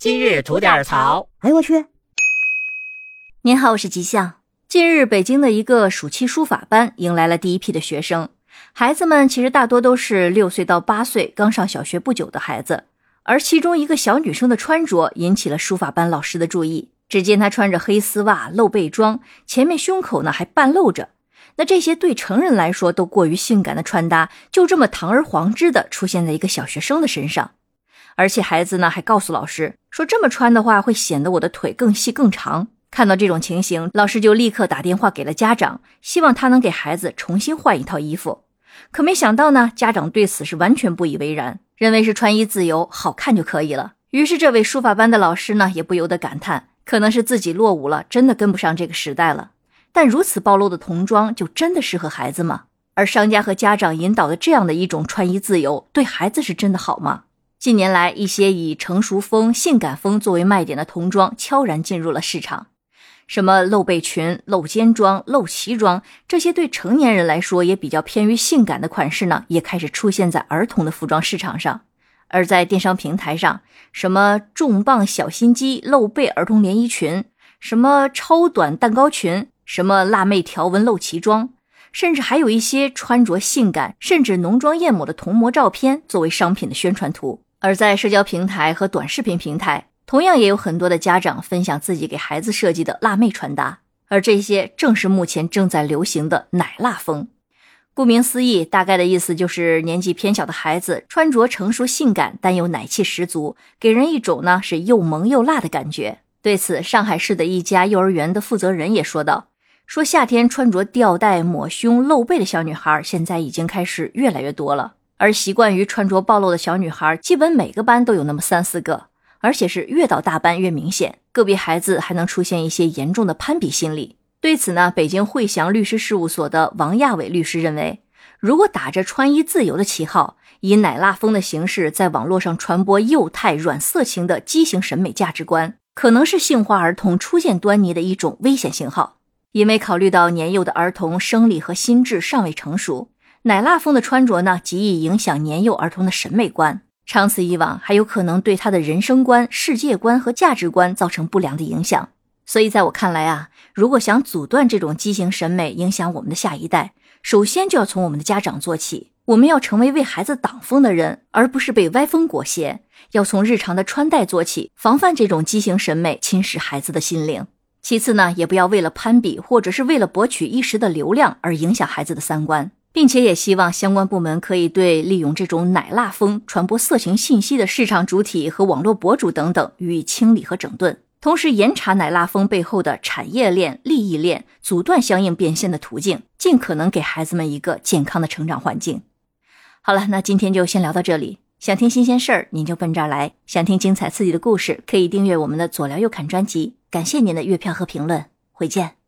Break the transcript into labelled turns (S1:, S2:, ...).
S1: 今日吐点槽。
S2: 哎呦我去！
S3: 您好，我是吉祥。近日，北京的一个暑期书法班迎来了第一批的学生，孩子们其实大多都是六岁到八岁，刚上小学不久的孩子。而其中一个小女生的穿着引起了书法班老师的注意。只见她穿着黑丝袜、露背装，前面胸口呢还半露着。那这些对成人来说都过于性感的穿搭，就这么堂而皇之的出现在一个小学生的身上。而且孩子呢还告诉老师说，这么穿的话会显得我的腿更细更长。看到这种情形，老师就立刻打电话给了家长，希望他能给孩子重新换一套衣服。可没想到呢，家长对此是完全不以为然，认为是穿衣自由，好看就可以了。于是，这位书法班的老师呢，也不由得感叹，可能是自己落伍了，真的跟不上这个时代了。但如此暴露的童装，就真的适合孩子吗？而商家和家长引导的这样的一种穿衣自由，对孩子是真的好吗？近年来，一些以成熟风、性感风作为卖点的童装悄然进入了市场。什么露背裙、露肩装、露脐装，这些对成年人来说也比较偏于性感的款式呢，也开始出现在儿童的服装市场上。而在电商平台上，什么重磅小心机露背儿童连衣裙，什么超短蛋糕裙，什么辣妹条纹露脐装，甚至还有一些穿着性感甚至浓妆艳抹的童模照片作为商品的宣传图。而在社交平台和短视频平台。同样也有很多的家长分享自己给孩子设计的辣妹穿搭，而这些正是目前正在流行的奶辣风。顾名思义，大概的意思就是年纪偏小的孩子穿着成熟性感，但又奶气十足，给人一种呢是又萌又辣的感觉。对此，上海市的一家幼儿园的负责人也说道：“说夏天穿着吊带抹胸露背的小女孩，现在已经开始越来越多了，而习惯于穿着暴露的小女孩，基本每个班都有那么三四个。”而且是越到大班越明显，个别孩子还能出现一些严重的攀比心理。对此呢，北京汇祥律师事务所的王亚伟律师认为，如果打着穿衣自由的旗号，以奶辣风的形式在网络上传播幼态软色情的畸形审美价值观，可能是性化儿童出现端倪的一种危险信号。因为考虑到年幼的儿童生理和心智尚未成熟，奶辣风的穿着呢，极易影响年幼儿童的审美观。长此以往，还有可能对他的人生观、世界观和价值观造成不良的影响。所以，在我看来啊，如果想阻断这种畸形审美影响我们的下一代，首先就要从我们的家长做起。我们要成为为孩子挡风的人，而不是被歪风裹挟。要从日常的穿戴做起，防范这种畸形审美侵蚀孩子的心灵。其次呢，也不要为了攀比或者是为了博取一时的流量而影响孩子的三观。并且也希望相关部门可以对利用这种奶辣风传播色情信息的市场主体和网络博主等等予以清理和整顿，同时严查奶辣风背后的产业链、利益链，阻断相应变现的途径，尽可能给孩子们一个健康的成长环境。好了，那今天就先聊到这里。想听新鲜事儿，您就奔这儿来；想听精彩刺激的故事，可以订阅我们的左聊右侃专辑。感谢您的月票和评论，回见。